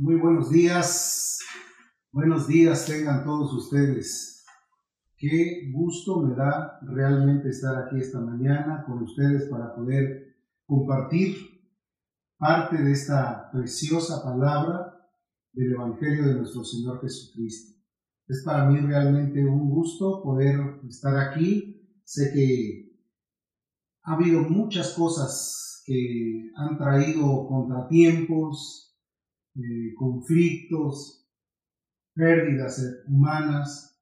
Muy buenos días. Buenos días tengan todos ustedes. Qué gusto me da realmente estar aquí esta mañana con ustedes para poder compartir parte de esta preciosa palabra del Evangelio de nuestro Señor Jesucristo. Es para mí realmente un gusto poder estar aquí. Sé que ha habido muchas cosas que han traído contratiempos, eh, conflictos, pérdidas humanas,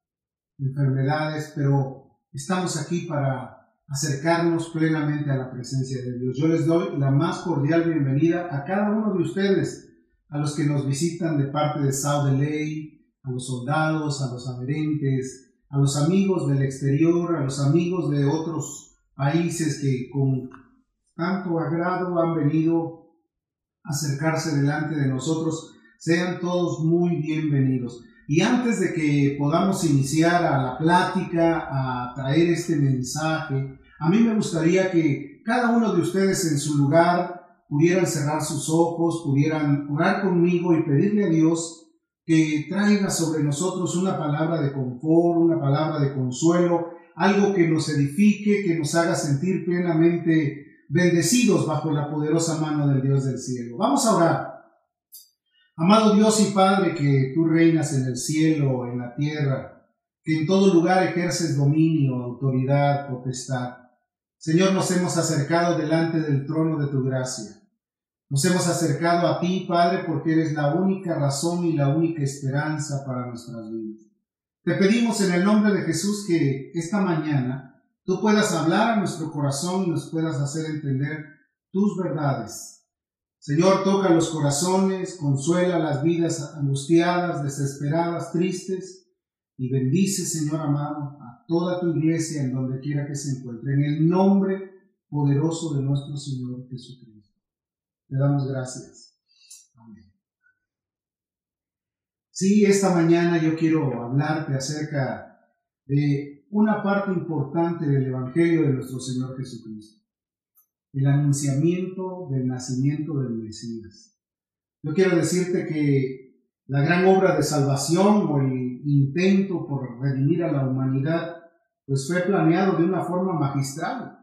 enfermedades, pero estamos aquí para acercarnos plenamente a la presencia de Dios. Yo les doy la más cordial bienvenida a cada uno de ustedes, a los que nos visitan de parte de Sao de Ley, a los soldados, a los adherentes, a los amigos del exterior, a los amigos de otros países que con tanto agrado han venido acercarse delante de nosotros. Sean todos muy bienvenidos. Y antes de que podamos iniciar a la plática, a traer este mensaje, a mí me gustaría que cada uno de ustedes en su lugar pudieran cerrar sus ojos, pudieran orar conmigo y pedirle a Dios que traiga sobre nosotros una palabra de confort, una palabra de consuelo, algo que nos edifique, que nos haga sentir plenamente bendecidos bajo la poderosa mano del Dios del cielo. Vamos a orar. Amado Dios y Padre, que tú reinas en el cielo, en la tierra, que en todo lugar ejerces dominio, autoridad, potestad. Señor, nos hemos acercado delante del trono de tu gracia. Nos hemos acercado a ti, Padre, porque eres la única razón y la única esperanza para nuestras vidas. Te pedimos en el nombre de Jesús que esta mañana tú puedas hablar a nuestro corazón y nos puedas hacer entender tus verdades. Señor, toca los corazones, consuela las vidas angustiadas, desesperadas, tristes, y bendice, Señor amado, a toda tu iglesia en donde quiera que se encuentre, en el nombre poderoso de nuestro Señor Jesucristo. Te damos gracias. Amén. Sí, esta mañana yo quiero hablarte acerca de una parte importante del Evangelio de nuestro Señor Jesucristo, el anunciamiento del nacimiento del Mesías. Yo quiero decirte que la gran obra de salvación o el intento por redimir a la humanidad, pues fue planeado de una forma magistral.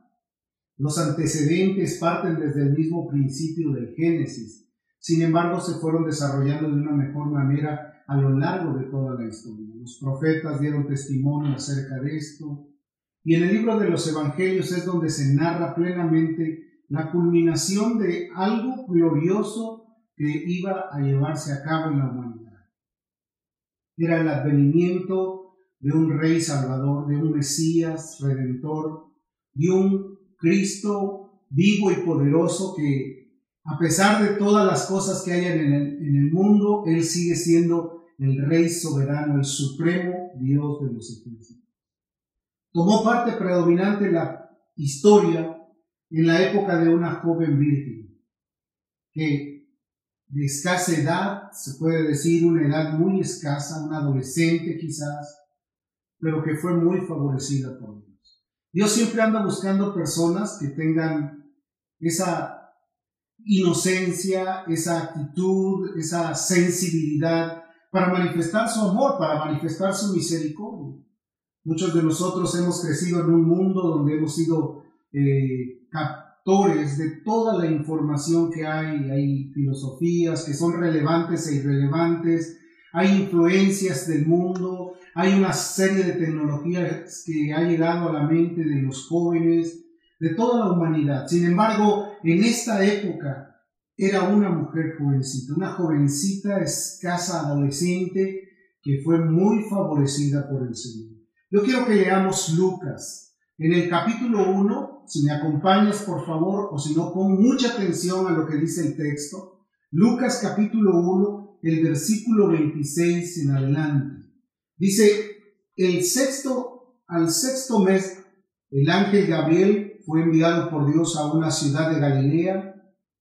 Los antecedentes parten desde el mismo principio del Génesis, sin embargo se fueron desarrollando de una mejor manera a lo largo de toda la historia. Los profetas dieron testimonio acerca de esto. Y en el libro de los Evangelios es donde se narra plenamente la culminación de algo glorioso que iba a llevarse a cabo en la humanidad. Era el advenimiento de un rey salvador, de un Mesías redentor, de un Cristo vivo y poderoso que a pesar de todas las cosas que hay en el, en el mundo, Él sigue siendo el Rey soberano, el supremo Dios de los ejércitos. Tomó parte predominante la historia en la época de una joven virgen, que de escasa edad, se puede decir una edad muy escasa, una adolescente quizás, pero que fue muy favorecida por Dios. Dios siempre anda buscando personas que tengan esa inocencia, esa actitud, esa sensibilidad para manifestar su amor, para manifestar su misericordia. Muchos de nosotros hemos crecido en un mundo donde hemos sido eh, captores de toda la información que hay, hay filosofías que son relevantes e irrelevantes, hay influencias del mundo, hay una serie de tecnologías que ha llegado a la mente de los jóvenes, de toda la humanidad. Sin embargo, en esta época era una mujer jovencita, una jovencita escasa adolescente que fue muy favorecida por el Señor. Yo quiero que leamos Lucas. En el capítulo 1, si me acompañas por favor, o si no, pon mucha atención a lo que dice el texto. Lucas capítulo 1, el versículo 26 en adelante. Dice, el sexto, al sexto mes, el ángel Gabriel fue enviado por Dios a una ciudad de Galilea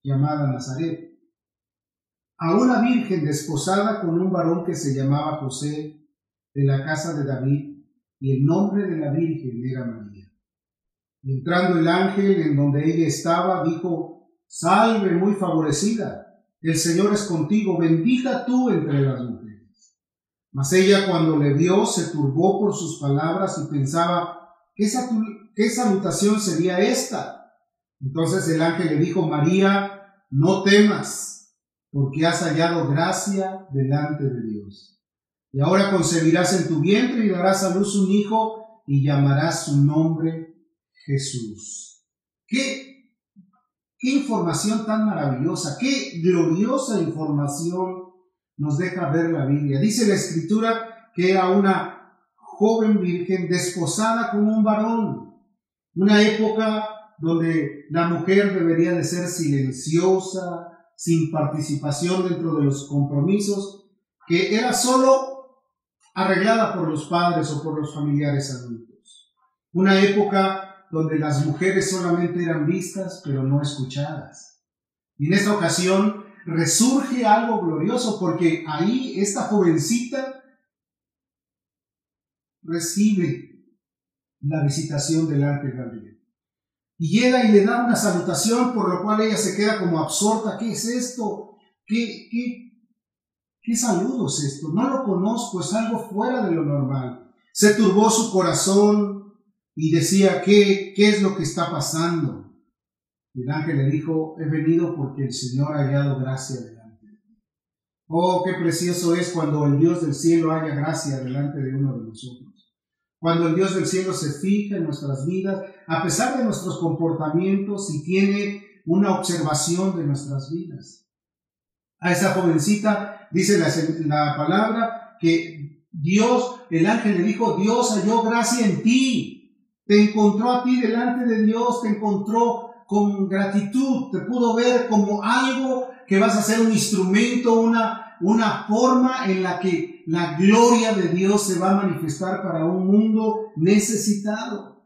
llamada Nazaret, a una virgen desposada con un varón que se llamaba José de la casa de David, y el nombre de la virgen era María. Entrando el ángel en donde ella estaba, dijo, Salve muy favorecida, el Señor es contigo, bendita tú entre las mujeres. Mas ella cuando le vio se turbó por sus palabras y pensaba, ¿qué, qué salutación sería esta? Entonces el ángel le dijo, María, no temas, porque has hallado gracia delante de Dios. Y ahora concebirás en tu vientre y darás a luz un hijo y llamarás su nombre Jesús. ¿Qué, información tan maravillosa, qué gloriosa información nos deja ver la Biblia. Dice la escritura que era una joven virgen desposada con un varón. Una época donde la mujer debería de ser silenciosa, sin participación dentro de los compromisos, que era solo arreglada por los padres o por los familiares adultos. Una época donde las mujeres solamente eran vistas pero no escuchadas. Y en esta ocasión resurge algo glorioso porque ahí esta jovencita recibe la visitación del ángel Gabriel. Y llega y le da una salutación, por lo cual ella se queda como absorta. ¿Qué es esto? ¿Qué, qué, qué saludo es esto? No lo conozco, es algo fuera de lo normal. Se turbó su corazón y decía, ¿qué, qué es lo que está pasando? El ángel le dijo, he venido porque el Señor ha hallado gracia delante de. Oh, qué precioso es cuando el Dios del cielo haya gracia delante de uno de nosotros. Cuando el Dios del cielo se fija en nuestras vidas, a pesar de nuestros comportamientos y tiene una observación de nuestras vidas. A esa jovencita dice la, la palabra que Dios, el ángel le dijo, Dios halló gracia en ti, te encontró a ti delante de Dios, te encontró con gratitud, te pudo ver como algo que vas a ser un instrumento, una, una forma en la que la gloria de Dios se va a manifestar para un mundo necesitado.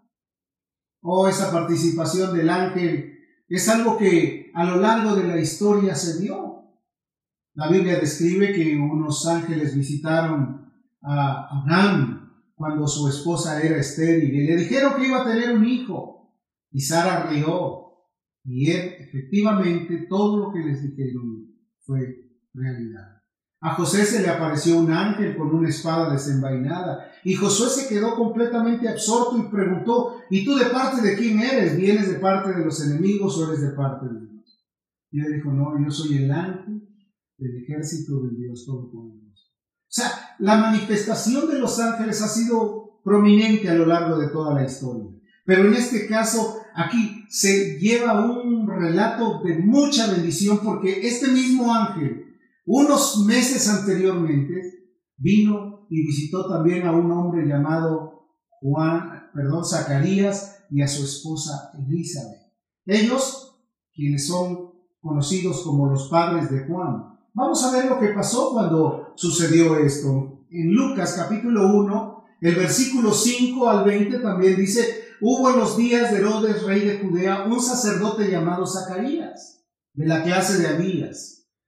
Oh, esa participación del ángel es algo que a lo largo de la historia se dio. La Biblia describe que unos ángeles visitaron a Abraham cuando su esposa era estéril y le dijeron que iba a tener un hijo. Y Sara rió. Y él, efectivamente, todo lo que les dijeron fue realidad. A José se le apareció un ángel con una espada desenvainada y Josué se quedó completamente absorto y preguntó, ¿y tú de parte de quién eres? ¿Vienes de parte de los enemigos o eres de parte de Dios? Y él dijo, no, yo soy el ángel del ejército de Dios Todopoderoso. O sea, la manifestación de los ángeles ha sido prominente a lo largo de toda la historia. Pero en este caso, aquí se lleva un relato de mucha bendición porque este mismo ángel unos meses anteriormente vino y visitó también a un hombre llamado Juan, perdón, Zacarías y a su esposa Elizabeth. Ellos, quienes son conocidos como los padres de Juan. Vamos a ver lo que pasó cuando sucedió esto. En Lucas capítulo 1, el versículo 5 al 20 también dice, hubo en los días de Herodes, rey de Judea, un sacerdote llamado Zacarías, de la clase de Abías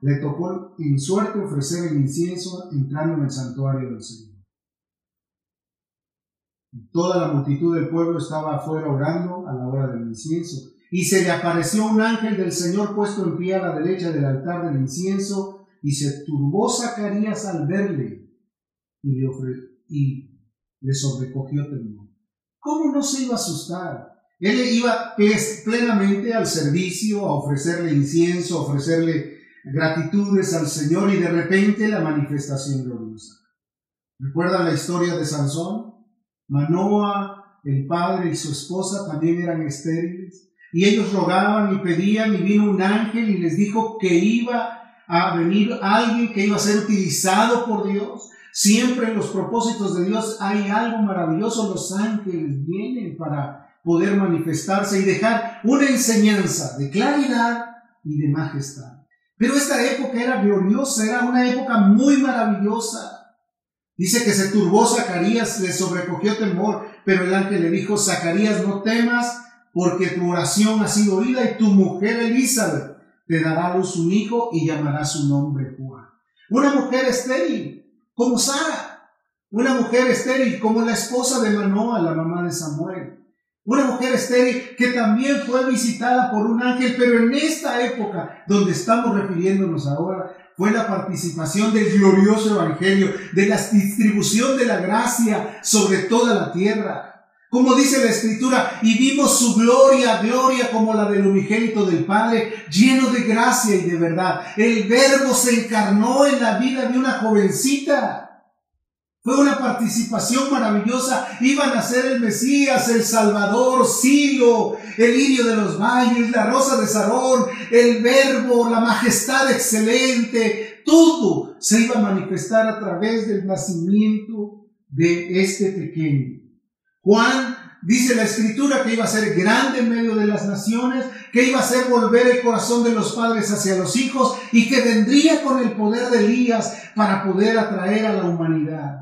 le tocó en suerte ofrecer el incienso entrando en el santuario del Señor. Toda la multitud del pueblo estaba afuera orando a la hora del incienso. Y se le apareció un ángel del Señor puesto en pie a la derecha del altar del incienso, y se turbó Zacarías al verle, y le, y le sobrecogió temor. ¿Cómo no se iba a asustar? Él iba plenamente al servicio, a ofrecerle incienso, a ofrecerle gratitudes al Señor y de repente la manifestación gloriosa. ¿Recuerdan la historia de Sansón? Manoa, el padre y su esposa también eran estériles y ellos rogaban y pedían y vino un ángel y les dijo que iba a venir alguien que iba a ser utilizado por Dios. Siempre en los propósitos de Dios hay algo maravilloso. Los ángeles vienen para poder manifestarse y dejar una enseñanza de claridad y de majestad. Pero esta época era gloriosa, era una época muy maravillosa. Dice que se turbó Zacarías, le sobrecogió temor, pero el ángel le dijo, Zacarías, no temas, porque tu oración ha sido oída y tu mujer Elizabeth te dará a luz un hijo y llamará su nombre Juan. Una mujer estéril, como Sara. Una mujer estéril, como la esposa de Manoa, la mamá de Samuel. Una mujer estéril que también fue visitada por un ángel, pero en esta época donde estamos refiriéndonos ahora, fue la participación del glorioso evangelio, de la distribución de la gracia sobre toda la tierra. Como dice la escritura, y vimos su gloria, gloria como la del unigénito del Padre, lleno de gracia y de verdad. El verbo se encarnó en la vida de una jovencita. Fue una participación maravillosa. Iban a ser el Mesías, el Salvador, Silo, el lirio de los valles, la rosa de Sarón, el verbo, la majestad excelente. Todo se iba a manifestar a través del nacimiento de este pequeño. Juan dice la escritura que iba a ser grande en medio de las naciones, que iba a ser volver el corazón de los padres hacia los hijos y que vendría con el poder de Elías para poder atraer a la humanidad.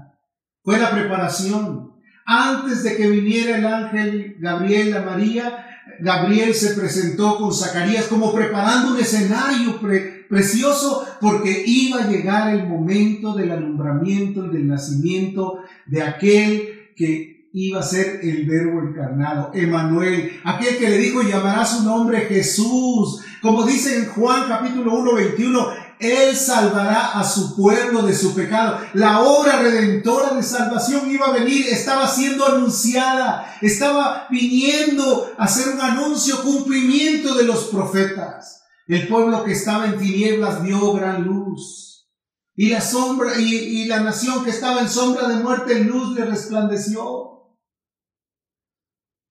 Fue la preparación. Antes de que viniera el ángel Gabriel a María, Gabriel se presentó con Zacarías como preparando un escenario precioso porque iba a llegar el momento del alumbramiento y del nacimiento de aquel que iba a ser el verbo encarnado, Emanuel, aquel que le dijo llamará su nombre Jesús, como dice en Juan capítulo 1, 21, él salvará a su pueblo de su pecado. La obra redentora de salvación iba a venir, estaba siendo anunciada, estaba viniendo a hacer un anuncio, cumplimiento de los profetas. El pueblo que estaba en tinieblas vio gran luz. Y la sombra, y, la nación que estaba en sombra de muerte, luz le resplandeció.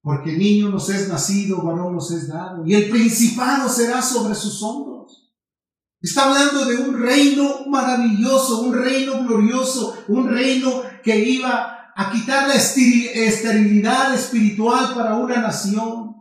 Porque niño nos es nacido, varón nos es dado, y el principado será sobre sus hombros. Está hablando de un reino maravilloso, un reino glorioso, un reino que iba a quitar la esterilidad espiritual para una nación.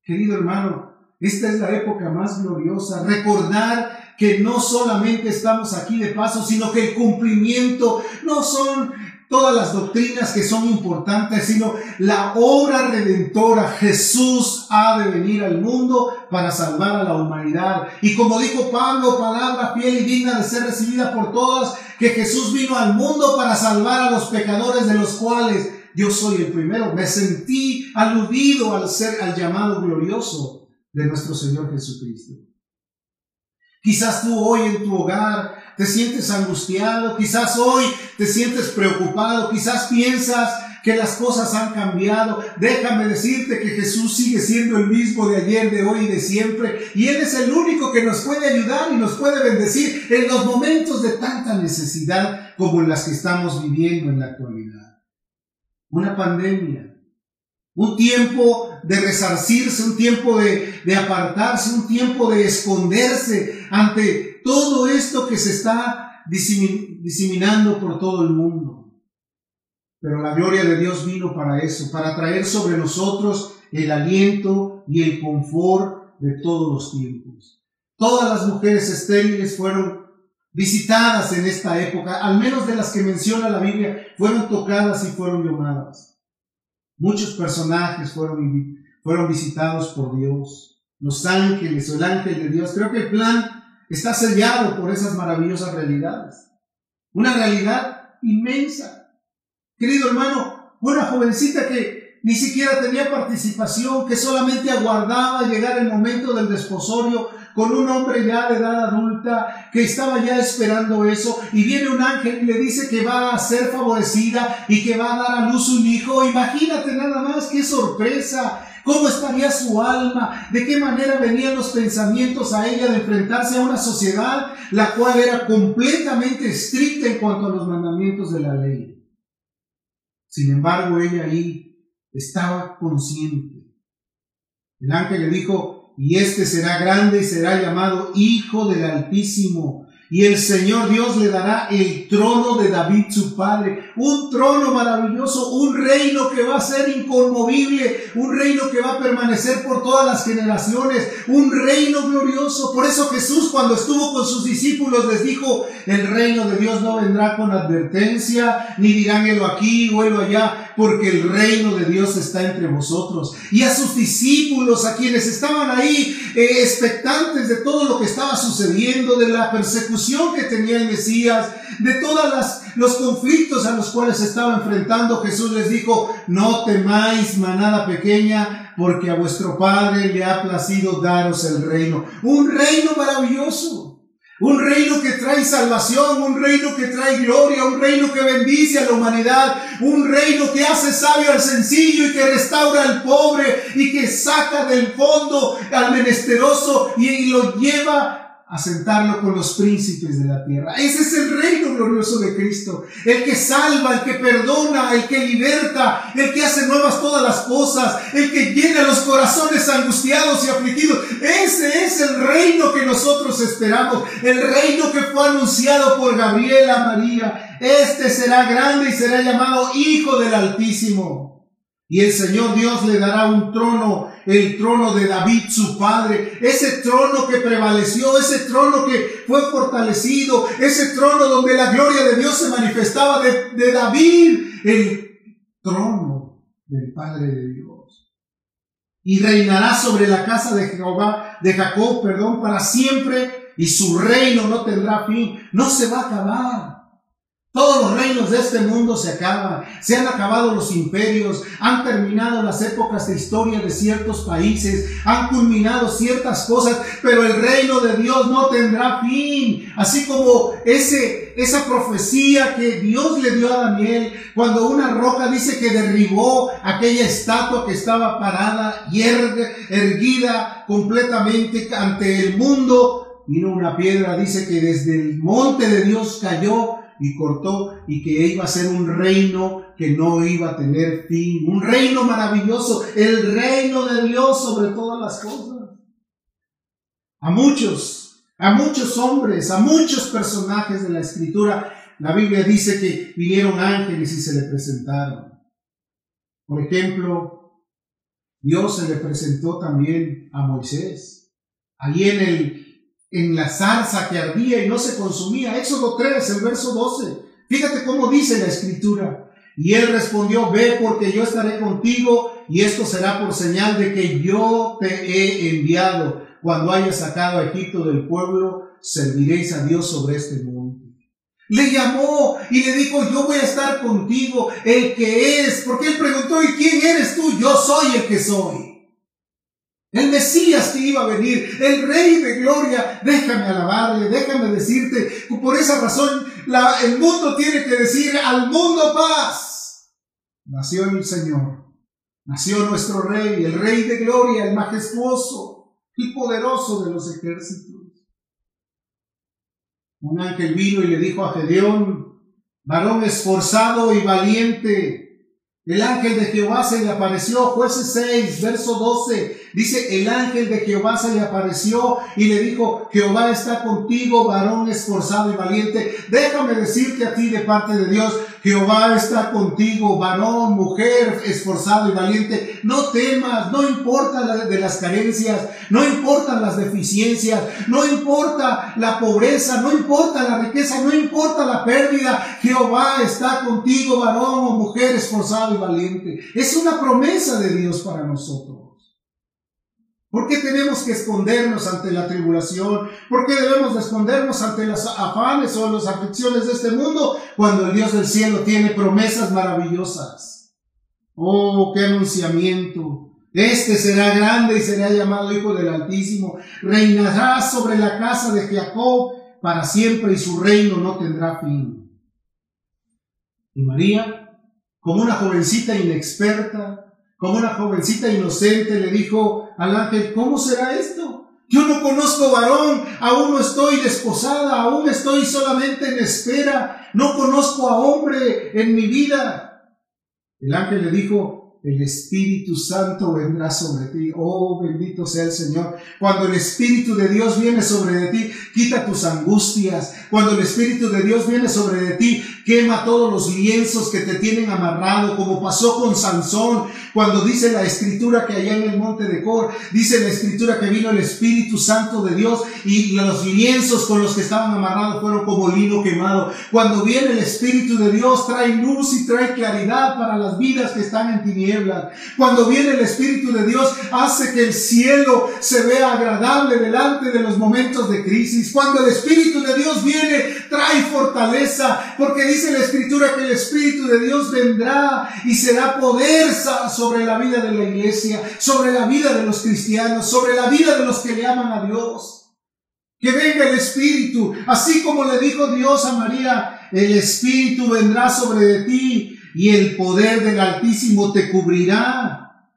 Querido hermano, esta es la época más gloriosa. Recordar que no solamente estamos aquí de paso, sino que el cumplimiento no son todas las doctrinas que son importantes, sino la obra redentora. Jesús ha de venir al mundo para salvar a la humanidad. Y como dijo Pablo, palabra fiel y digna de ser recibida por todas, que Jesús vino al mundo para salvar a los pecadores de los cuales yo soy el primero. Me sentí aludido al ser, al llamado glorioso de nuestro Señor Jesucristo. Quizás tú hoy en tu hogar te sientes angustiado, quizás hoy te sientes preocupado, quizás piensas que las cosas han cambiado. Déjame decirte que Jesús sigue siendo el mismo de ayer, de hoy y de siempre. Y Él es el único que nos puede ayudar y nos puede bendecir en los momentos de tanta necesidad como en las que estamos viviendo en la actualidad. Una pandemia, un tiempo de resarcirse, un tiempo de, de, apartarse, un tiempo de esconderse ante todo esto que se está diseminando por todo el mundo. Pero la gloria de Dios vino para eso, para traer sobre nosotros el aliento y el confort de todos los tiempos. Todas las mujeres estériles fueron visitadas en esta época, al menos de las que menciona la Biblia, fueron tocadas y fueron llamadas. Muchos personajes fueron, fueron visitados por Dios, los ángeles el ángel de Dios. Creo que el plan está sellado por esas maravillosas realidades. Una realidad inmensa. Querido hermano, una jovencita que ni siquiera tenía participación, que solamente aguardaba llegar el momento del desposorio con un hombre ya de edad adulta que estaba ya esperando eso y viene un ángel y le dice que va a ser favorecida y que va a dar a luz un hijo. Imagínate nada más qué sorpresa, ¿Cómo estaría su alma? ¿De qué manera venían los pensamientos a ella de enfrentarse a una sociedad la cual era completamente estricta en cuanto a los mandamientos de la ley? Sin embargo, ella ahí estaba consciente. El ángel le dijo, y este será grande y será llamado Hijo del Altísimo, Y el Señor Dios le dará el trono de David su padre. Un trono maravilloso, un reino que va a ser inconmovible, un reino que va a permanecer por todas las generaciones, un reino glorioso. Por eso Jesús cuando estuvo con sus discípulos les dijo, el reino de Dios no vendrá con advertencia, ni dirán helo aquí o helo allá, porque el reino de Dios está entre vosotros. Y a sus discípulos, a quienes estaban ahí eh, expectantes de todo lo que estaba sucediendo, de la persecución, que tenía el Mesías, de todos los conflictos a los cuales estaba enfrentando, Jesús les dijo, no temáis manada pequeña, porque a vuestro Padre le ha placido daros el reino. Un reino maravilloso. Un reino que trae salvación, un reino que trae gloria, un reino que bendice a la humanidad, un reino que hace sabio al sencillo y que restaura al pobre y que saca del fondo al menesteroso y lo lleva asentarlo con los príncipes de la tierra. Ese es el reino glorioso de Cristo, el que salva, el que perdona, el que liberta, el que hace nuevas todas las cosas, el que llena los corazones angustiados y afligidos. Ese es el reino que nosotros esperamos, el reino que fue anunciado por Gabriela María. Este será grande y será llamado Hijo del Altísimo. Y el Señor Dios le dará un trono, el trono de David su padre, ese trono que prevaleció, ese trono que fue fortalecido, ese trono donde la gloria de Dios se manifestaba de, David, el trono del Padre de Dios. Y reinará sobre la casa de Jehová, de Jacob, perdón, para siempre, y su reino no tendrá fin, no se va a acabar. Todos los reinos de este mundo se acaban, se han acabado los imperios, han terminado las épocas de historia de ciertos países, han culminado ciertas cosas, pero el reino de Dios no tendrá fin. Así como ese, esa profecía que Dios le dio a Daniel cuando una roca dice que derribó aquella estatua que estaba parada y erguida completamente ante el mundo. Vino una piedra, dice que desde el monte de Dios cayó y cortó y que iba a ser un reino que no iba a tener fin, un reino maravilloso, el reino de Dios sobre todas las cosas. A muchos, a muchos hombres, a muchos personajes de la escritura, la Biblia dice que vinieron ángeles y se le presentaron. Por ejemplo, Dios se le presentó también a Moisés. Allí en el en la zarza que ardía y no se consumía. Éxodo 3, el verso 12. Fíjate cómo dice la escritura. Y él respondió, ve porque yo estaré contigo y esto será por señal de que yo te he enviado. Cuando hayas sacado a Egipto del pueblo, serviréis a Dios sobre este monte. Le llamó y le dijo, yo voy a estar contigo, el que es, porque él preguntó, ¿y quién eres tú? Yo soy el que soy. El Mesías que iba a venir, el Rey de Gloria, déjame alabarle, déjame decirte, por esa razón el mundo tiene que decir al mundo paz. Nació el Señor, nació nuestro Rey, el Rey de Gloria, el majestuoso y poderoso de los ejércitos. Un ángel vino y le dijo a Gedeón, varón esforzado y valiente, el ángel de Jehová se le apareció, jueces 6, verso 12. Dice, el ángel de Jehová se le apareció y le dijo, Jehová está contigo, varón esforzado y valiente. Déjame decirte a ti de parte de Dios, Jehová está contigo, varón, mujer, esforzado y valiente. No temas, no importa de las carencias, no importan las deficiencias, no importa la pobreza, no importa la riqueza, no importa la pérdida. Jehová está contigo, varón o mujer, esforzado y valiente. Es una promesa de Dios para nosotros. ¿Por qué tenemos que escondernos ante la tribulación? ¿Por qué debemos escondernos ante las afanes o las aflicciones de este mundo cuando el Dios del cielo tiene promesas maravillosas? Oh, qué anunciamiento. Este será grande y será llamado Hijo del Altísimo. Reinará sobre la casa de Jacob para siempre y su reino no tendrá fin. Y María, como una jovencita inexperta, como una jovencita inocente, le dijo al ángel, ¿cómo será esto? Yo no conozco varón, aún no estoy desposada, aún estoy solamente en espera, no conozco a hombre en mi vida. El ángel le dijo, el Espíritu Santo vendrá sobre ti. Oh, bendito sea el Señor. Cuando el Espíritu de Dios viene sobre ti, quita tus angustias. Cuando el Espíritu de Dios viene sobre de ti, quema todos los lienzos que te tienen amarrado, como pasó con Sansón, cuando dice la escritura que allá en el monte de Cor, dice la escritura que vino el Espíritu Santo de Dios y los lienzos con los que estaban amarrados fueron como lino quemado. Cuando viene el Espíritu de Dios, trae luz y trae claridad para las vidas que están en tinieblas. Cuando viene el Espíritu de Dios, hace que el cielo se vea agradable delante de los momentos de crisis. Cuando el Espíritu de Dios viene, trae fortaleza, porque dice la Escritura que el Espíritu de Dios vendrá y será poder sobre la vida de la iglesia, sobre la vida de los cristianos, sobre la vida de los que le aman a Dios. Que venga el Espíritu, así como le dijo Dios a María, el Espíritu vendrá sobre ti y el poder del Altísimo te cubrirá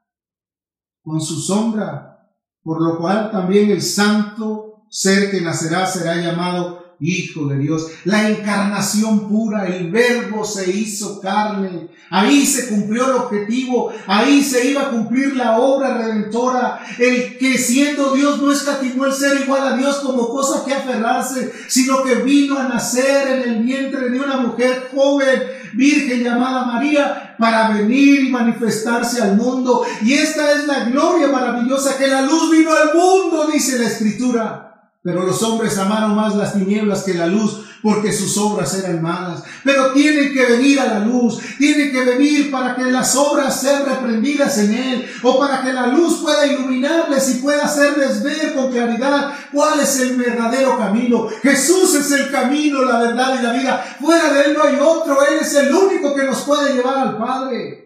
con su sombra, por lo cual también el santo ser que nacerá será llamado Hijo de Dios, la encarnación pura, el verbo se hizo carne, ahí se cumplió el objetivo, ahí se iba a cumplir la obra redentora, el que siendo Dios no escatimó el ser igual a Dios como cosa que aferrarse, sino que vino a nacer en el vientre de una mujer joven, virgen llamada María, para venir y manifestarse al mundo. Y esta es la gloria maravillosa que la luz vino al mundo, dice la escritura. Pero los hombres amaron más las tinieblas que la luz porque sus obras eran malas. Pero tienen que venir a la luz, tienen que venir para que las obras sean reprendidas en Él o para que la luz pueda iluminarles y pueda hacerles ver con claridad cuál es el verdadero camino. Jesús es el camino, la verdad y la vida. Fuera de Él no hay otro, Él es el único que nos puede llevar al Padre.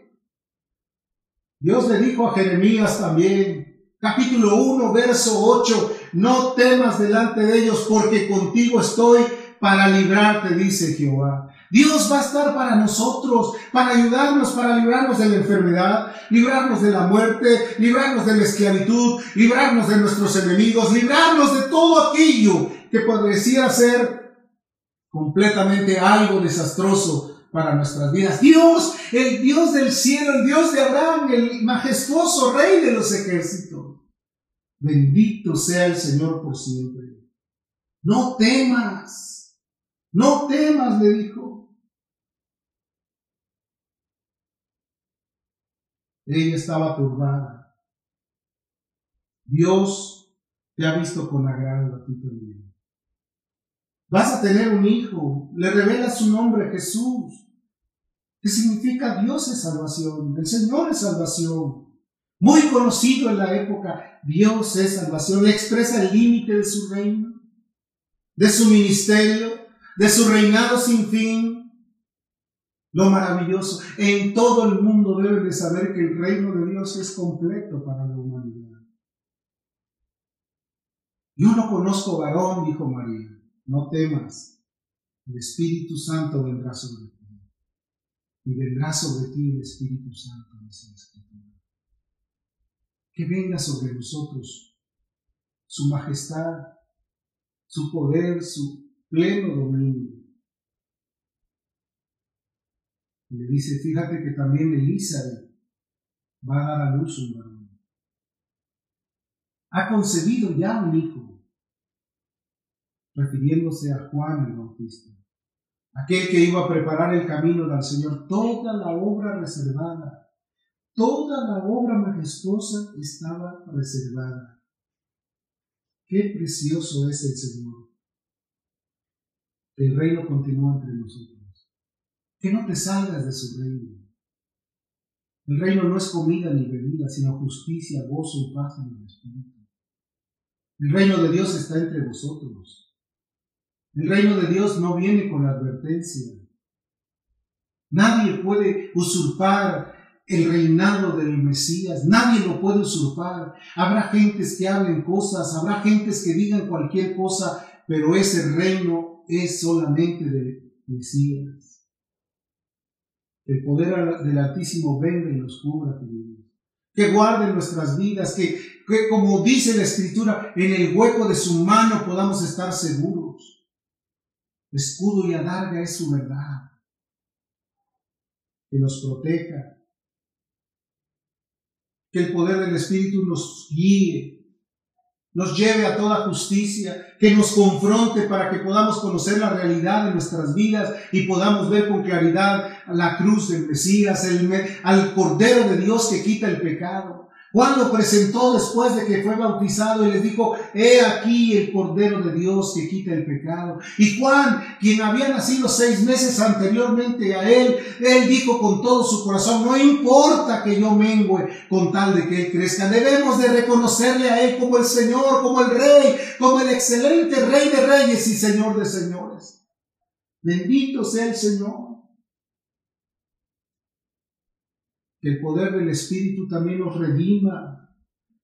Dios le dijo a Jeremías también, capítulo 1, verso 8, no temas delante de ellos porque contigo estoy para librarte, dice Jehová. Dios va a estar para nosotros, para ayudarnos, para librarnos de la enfermedad, librarnos de la muerte, librarnos de la esclavitud, librarnos de nuestros enemigos, librarnos de todo aquello que podría ser completamente algo desastroso para nuestras vidas. Dios, el Dios del cielo, el Dios de Abraham, el majestuoso Rey de los ejércitos. Bendito sea el Señor por siempre. No temas, no temas, le dijo. Ella estaba turbada. Dios te ha visto con agrado a ti también. Vas a tener un hijo, le revela su nombre Jesús, que significa Dios es salvación, el Señor es salvación muy conocido en la época, Dios es salvación, expresa el límite de su reino, de su ministerio, de su reinado sin fin. Lo maravilloso, en todo el mundo deben de saber que el reino de Dios es completo para la humanidad. Yo no conozco varón, dijo María, no temas, el Espíritu Santo vendrá sobre ti. Y vendrá sobre ti el Espíritu Santo, dice que venga sobre nosotros su majestad, su poder, su pleno dominio. Y le dice, fíjate que también Elizabeth va a dar a luz un varón. Ha concebido ya un hijo, refiriéndose a Juan el Bautista, aquel que iba a preparar el camino del Señor, toda la obra reservada Toda la obra majestuosa estaba reservada. Qué precioso es el Señor. El reino continúa entre nosotros. Que no te salgas de su reino. El reino no es comida ni bebida, sino justicia, gozo y paz en el Espíritu. El reino de Dios está entre vosotros. El reino de Dios no viene con advertencia. Nadie puede usurpar el reinado del Mesías. Nadie lo puede usurpar. Habrá gentes que hablen cosas, habrá gentes que digan cualquier cosa, pero ese reino es solamente del Mesías. El poder del Altísimo venga y nos cubra, Que guarde nuestras vidas, que, que como dice la Escritura, en el hueco de su mano podamos estar seguros. Escudo y adarga es su verdad. Que nos proteja, que el poder del Espíritu nos guíe, nos lleve a toda justicia, que nos confronte para que podamos conocer la realidad de nuestras vidas y podamos ver con claridad la cruz del Mesías, el, al Cordero de Dios que quita el pecado. Juan lo presentó después de que fue bautizado y les dijo, he aquí el Cordero de Dios que quita el pecado. Y Juan, quien había nacido seis meses anteriormente a él, él dijo con todo su corazón, no importa que yo mengüe con tal de que él crezca, debemos de reconocerle a él como el Señor, como el Rey, como el excelente Rey de Reyes y Señor de Señores. Bendito sea el Señor. El poder del Espíritu también nos redima,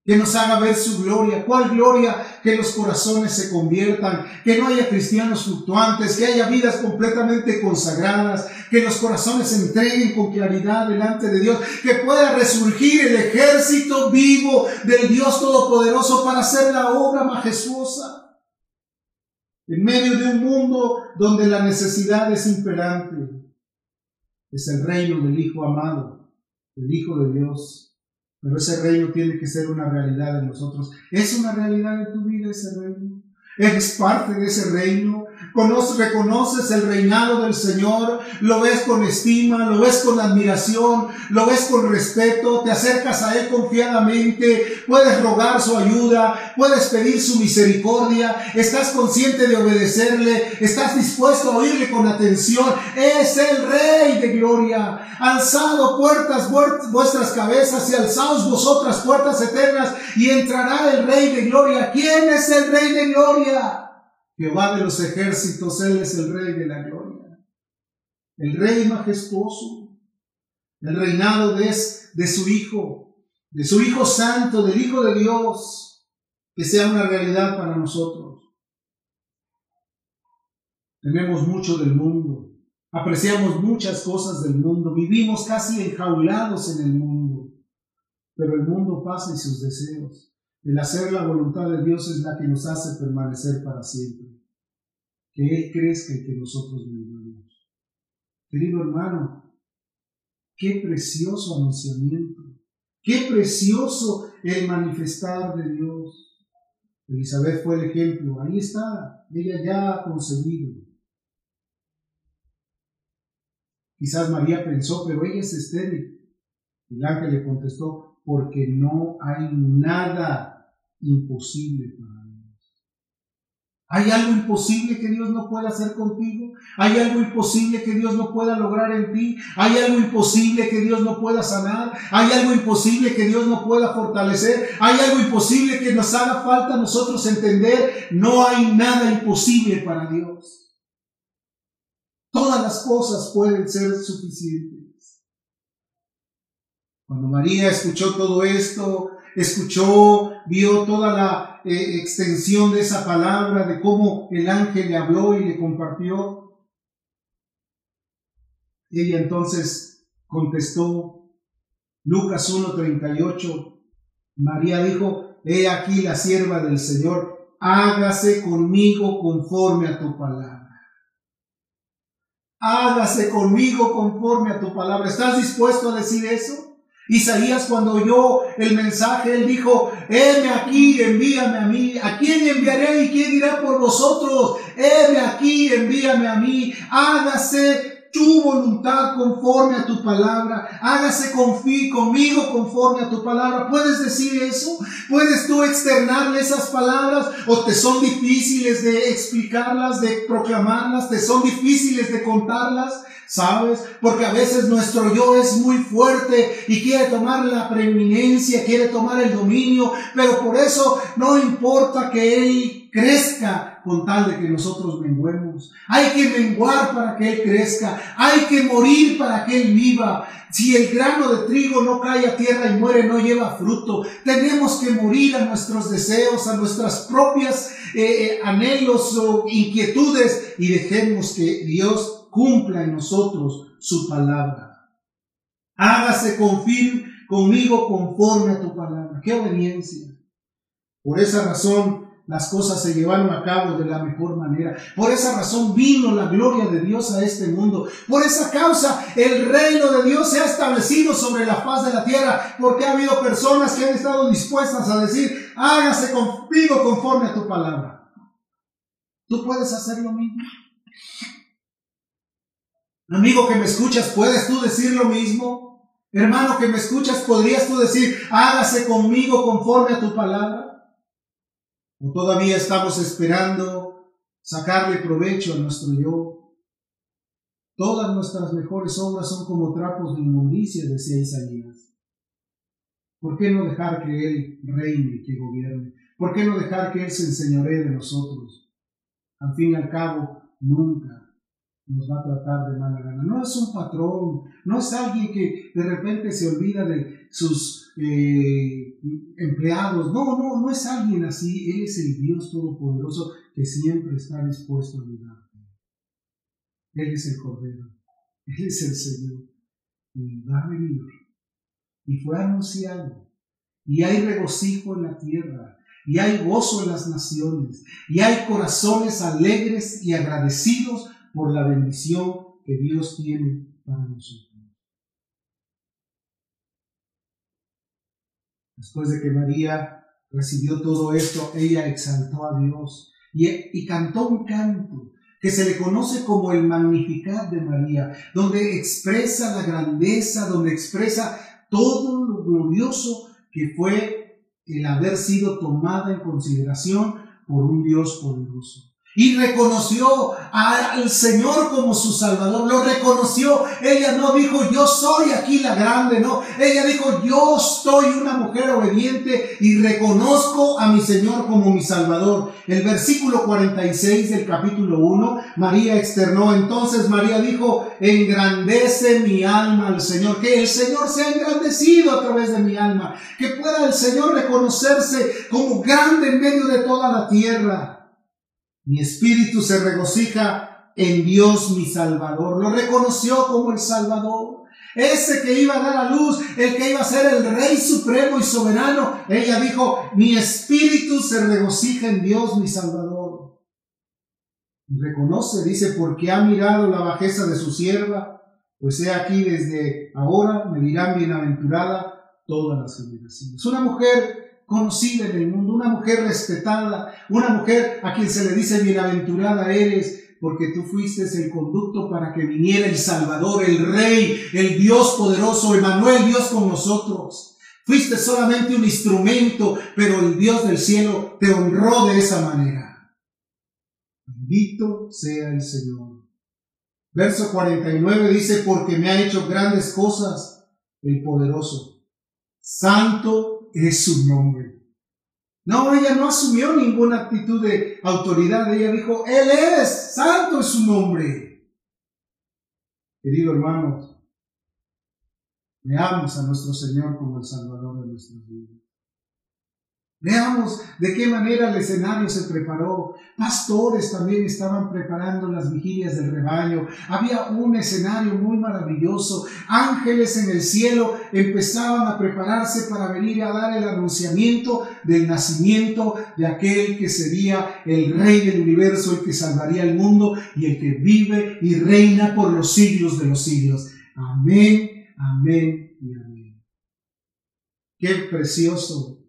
que nos haga ver su gloria. ¿Cuál gloria? Que los corazones se conviertan, que no haya cristianos fluctuantes, que haya vidas completamente consagradas, que los corazones se entreguen con claridad delante de Dios, que pueda resurgir el ejército vivo del Dios Todopoderoso para hacer la obra majestuosa. En medio de un mundo donde la necesidad es imperante, es el reino del Hijo amado el Hijo de Dios. Pero ese reino tiene que ser una realidad en nosotros. ¿Es una realidad en tu vida ese reino? ¿Eres parte de ese reino? Conoces, reconoces el reinado del Señor, lo ves con estima, lo ves con admiración, lo ves con respeto, te acercas a Él confiadamente, puedes rogar su ayuda, puedes pedir su misericordia, estás consciente de obedecerle, estás dispuesto a oírle con atención. Es el Rey de gloria. Alzado puertas vuestras cabezas y alzaos vosotras puertas eternas y entrará el Rey de gloria. ¿Quién es el Rey de gloria? Jehová de los ejércitos, Él es el Rey de la gloria. El Rey majestuoso. El reinado de, de su Hijo, de su Hijo Santo, del Hijo de Dios, que sea una realidad para nosotros. Tenemos mucho del mundo, apreciamos muchas cosas del mundo, vivimos casi enjaulados en el mundo, pero el mundo pasa y sus deseos. El hacer la voluntad de Dios es la que nos hace permanecer para siempre. Que Él crezca y que nosotros vivamos. Querido hermano, qué precioso anunciamiento, qué precioso el manifestar de Dios. Elizabeth fue el ejemplo, ahí está, ella ya ha concebido. Quizás María pensó, pero ella es estéril. El ángel le contestó, porque no hay nada imposible para Dios. ¿Hay algo imposible que Dios no pueda hacer contigo? ¿Hay algo imposible que Dios no pueda lograr en ti? ¿Hay algo imposible que Dios no pueda sanar? ¿Hay algo imposible que Dios no pueda fortalecer? ¿Hay algo imposible que nos haga falta a nosotros entender? No hay nada imposible para Dios. Todas las cosas pueden ser suficientes. Cuando María escuchó todo esto, escuchó, vio toda la eh, extensión de esa palabra, de cómo el ángel le habló y le compartió. Ella entonces contestó, Lucas 1.38, María dijo, he aquí la sierva del Señor, hágase conmigo conforme a tu palabra. Hágase conmigo conforme a tu palabra. ¿Estás dispuesto a decir eso? Isaías cuando oyó el mensaje, él dijo, heme aquí, envíame a mí. ¿A quién enviaré y quién irá por vosotros? Heme aquí, envíame a mí. Hágase tu voluntad conforme a tu palabra. Hágase conmigo conforme a tu palabra. ¿Puedes decir eso? ¿Puedes tú externarle esas palabras? ¿O te son difíciles de explicarlas, de proclamarlas? ¿Te son difíciles de contarlas? ¿Sabes? Porque a veces nuestro yo es muy fuerte y quiere tomar la preeminencia, quiere tomar el dominio, pero por eso no importa que Él crezca con tal de que nosotros menguemos. Hay que menguar para que Él crezca, hay que morir para que Él viva. Si el grano de trigo no cae a tierra y muere, no lleva fruto. Tenemos que morir a nuestros deseos, a nuestras propias eh, eh, anhelos o inquietudes y dejemos que Dios cumpla en nosotros su palabra. Hágase conmigo conforme a tu palabra. ¡Qué obediencia! Por esa razón las cosas se llevaron a cabo de la mejor manera. Por esa razón vino la gloria de Dios a este mundo. Por esa causa el reino de Dios se ha establecido sobre la faz de la tierra. Porque ha habido personas que han estado dispuestas a decir, hágase conmigo conforme a tu palabra. ¿Tú puedes hacer lo mismo? Amigo que me escuchas, ¿puedes tú decir lo mismo? Hermano que me escuchas, ¿podrías tú decir, hágase conmigo conforme a tu palabra? ¿O todavía estamos esperando sacarle provecho a nuestro yo? Todas nuestras mejores obras son como trapos de inmundicia, decía Isaías. ¿Por qué no dejar que Él reine, que gobierne? ¿Por qué no dejar que Él se enseñoree de nosotros? Al fin y al cabo, nunca nos va a tratar de mala gana. No es un patrón, no es alguien que de repente se olvida de sus eh, empleados. No, no, no es alguien así. Él es el Dios Todopoderoso que siempre está dispuesto a ayudarte. Él es el Cordero, Él es el Señor. Y va a venir y fue anunciado. Y hay regocijo en la tierra, y hay gozo en las naciones, y hay corazones alegres y agradecidos por la bendición que Dios tiene para nosotros. Después de que María recibió todo esto, ella exaltó a Dios y, y cantó un canto que se le conoce como el Magnificat de María, donde expresa la grandeza, donde expresa todo lo glorioso que fue el haber sido tomada en consideración por un Dios poderoso. Y reconoció al Señor como su Salvador, lo reconoció. Ella no dijo, yo soy aquí la grande, no. Ella dijo, yo soy una mujer obediente y reconozco a mi Señor como mi Salvador. El versículo 46 del capítulo 1, María externó, entonces María dijo, engrandece mi alma al Señor, que el Señor sea engrandecido a través de mi alma, que pueda el Señor reconocerse como grande en medio de toda la tierra. Mi espíritu se regocija en Dios mi Salvador. Lo reconoció como el Salvador. Ese que iba a dar a luz, el que iba a ser el Rey Supremo y Soberano. Ella dijo, mi espíritu se regocija en Dios mi Salvador. Y reconoce, dice, porque ha mirado la bajeza de su sierva, pues he aquí desde ahora me dirán bienaventurada todas las generaciones. Una mujer conocida en el mundo, una mujer respetada, una mujer a quien se le dice bienaventurada eres, porque tú fuiste el conducto para que viniera el Salvador, el Rey, el Dios poderoso, Emanuel, Dios con nosotros. Fuiste solamente un instrumento, pero el Dios del cielo te honró de esa manera. Bendito sea el Señor. Verso 49 dice, porque me ha hecho grandes cosas el poderoso. Santo es su nombre. No, ella no asumió ninguna actitud de autoridad. Ella dijo, Él es, santo es su nombre. Querido hermanos, veamos a nuestro Señor como el Salvador de nuestras vidas. Veamos de qué manera el escenario se preparó. Pastores también estaban preparando las vigilias del rebaño. Había un escenario muy maravilloso. Ángeles en el cielo empezaban a prepararse para venir a dar el anunciamiento del nacimiento de aquel que sería el rey del universo, el que salvaría el mundo y el que vive y reina por los siglos de los siglos. Amén, amén y amén. Qué precioso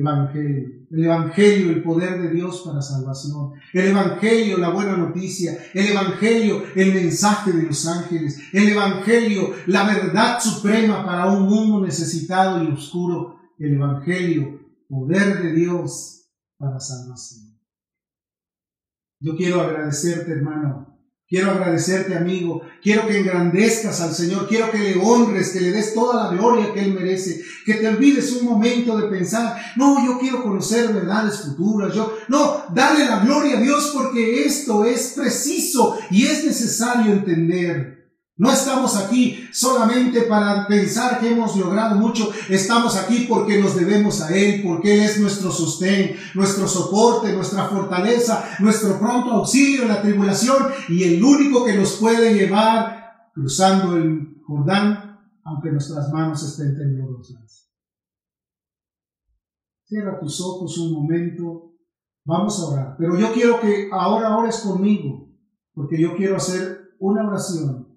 Evangelio. El Evangelio, el poder de Dios para salvación. El Evangelio, la buena noticia. El Evangelio, el mensaje de los ángeles. El Evangelio, la verdad suprema para un mundo necesitado y oscuro. El Evangelio, poder de Dios para salvación. Yo quiero agradecerte, hermano, Quiero agradecerte, amigo. Quiero que engrandezcas al Señor. Quiero que le honres, que le des toda la gloria que Él merece. Que te olvides un momento de pensar, no, yo quiero conocer verdades futuras. Yo, no, dale la gloria a Dios porque esto es preciso y es necesario entender. No estamos aquí solamente para pensar que hemos logrado mucho, estamos aquí porque nos debemos a Él, porque Él es nuestro sostén, nuestro soporte, nuestra fortaleza, nuestro pronto auxilio en la tribulación y el único que nos puede llevar cruzando el Jordán, aunque nuestras manos estén temblorosas. Cierra tus ojos un momento, vamos a orar, pero yo quiero que ahora ores conmigo, porque yo quiero hacer una oración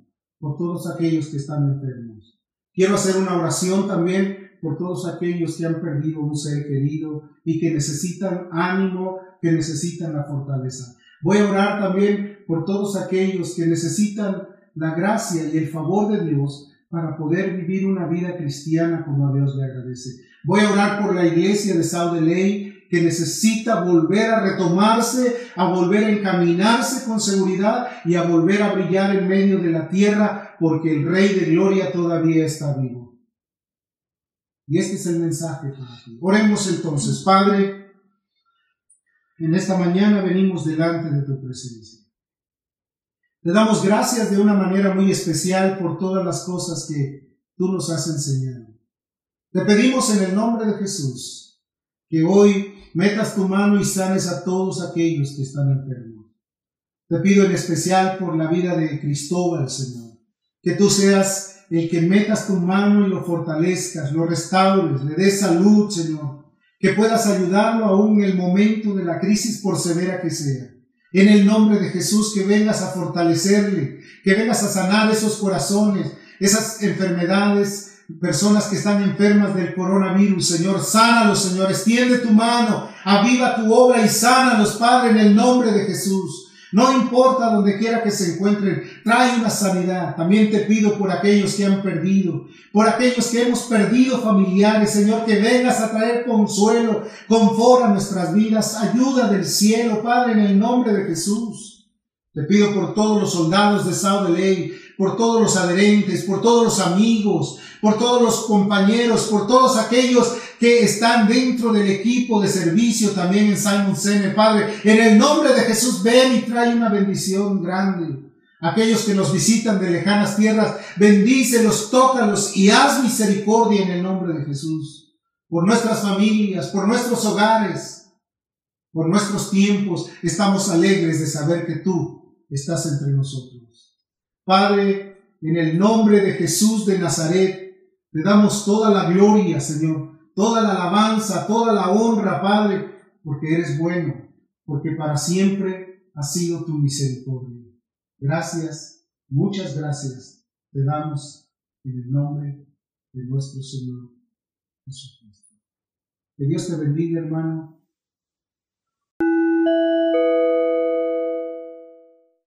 por todos aquellos que están enfermos. Quiero hacer una oración también por todos aquellos que han perdido un ser querido y que necesitan ánimo, que necesitan la fortaleza. Voy a orar también por todos aquellos que necesitan la gracia y el favor de Dios para poder vivir una vida cristiana como a Dios le agradece. Voy a orar por la iglesia de Sao de Ley que necesita volver a retomarse, a volver a encaminarse con seguridad y a volver a brillar en medio de la tierra porque el Rey de Gloria todavía está vivo. Y este es el mensaje para ti. Oremos entonces, Padre, en esta mañana venimos delante de tu presencia. Te damos gracias de una manera muy especial por todas las cosas que tú nos has enseñado. Te pedimos en el nombre de Jesús que hoy metas tu mano y sanes a todos aquellos que están enfermos. Te pido en especial por la vida de Cristóbal, Señor, que tú seas el que metas tu mano y lo fortalezcas, lo restaures, le des salud, Señor, que puedas ayudarlo aún en el momento de la crisis por severa que sea. En el nombre de Jesús, que vengas a fortalecerle, que vengas a sanar esos corazones, esas enfermedades, personas que están enfermas del coronavirus, Señor, sánalos, Señor, extiende tu mano, aviva tu obra y sánalos, Padre, en el nombre de Jesús. No importa donde quiera que se encuentren, trae una sanidad. También te pido por aquellos que han perdido, por aquellos que hemos perdido familiares, Señor, que vengas a traer consuelo, confort a nuestras vidas, ayuda del cielo, Padre, en el nombre de Jesús. Te pido por todos los soldados de Sao de Ley, por todos los adherentes, por todos los amigos, por todos los compañeros, por todos aquellos que están dentro del equipo de servicio también en Simon Sene, Padre. En el nombre de Jesús, ven y trae una bendición grande. Aquellos que nos visitan de lejanas tierras, bendícelos, tócalos y haz misericordia en el nombre de Jesús. Por nuestras familias, por nuestros hogares, por nuestros tiempos, estamos alegres de saber que tú estás entre nosotros. Padre, en el nombre de Jesús de Nazaret, te damos toda la gloria, Señor toda la alabanza, toda la honra, Padre, porque eres bueno, porque para siempre ha sido tu misericordia. Gracias, muchas gracias te damos en el nombre de nuestro Señor Jesucristo. Que Dios te bendiga, hermano.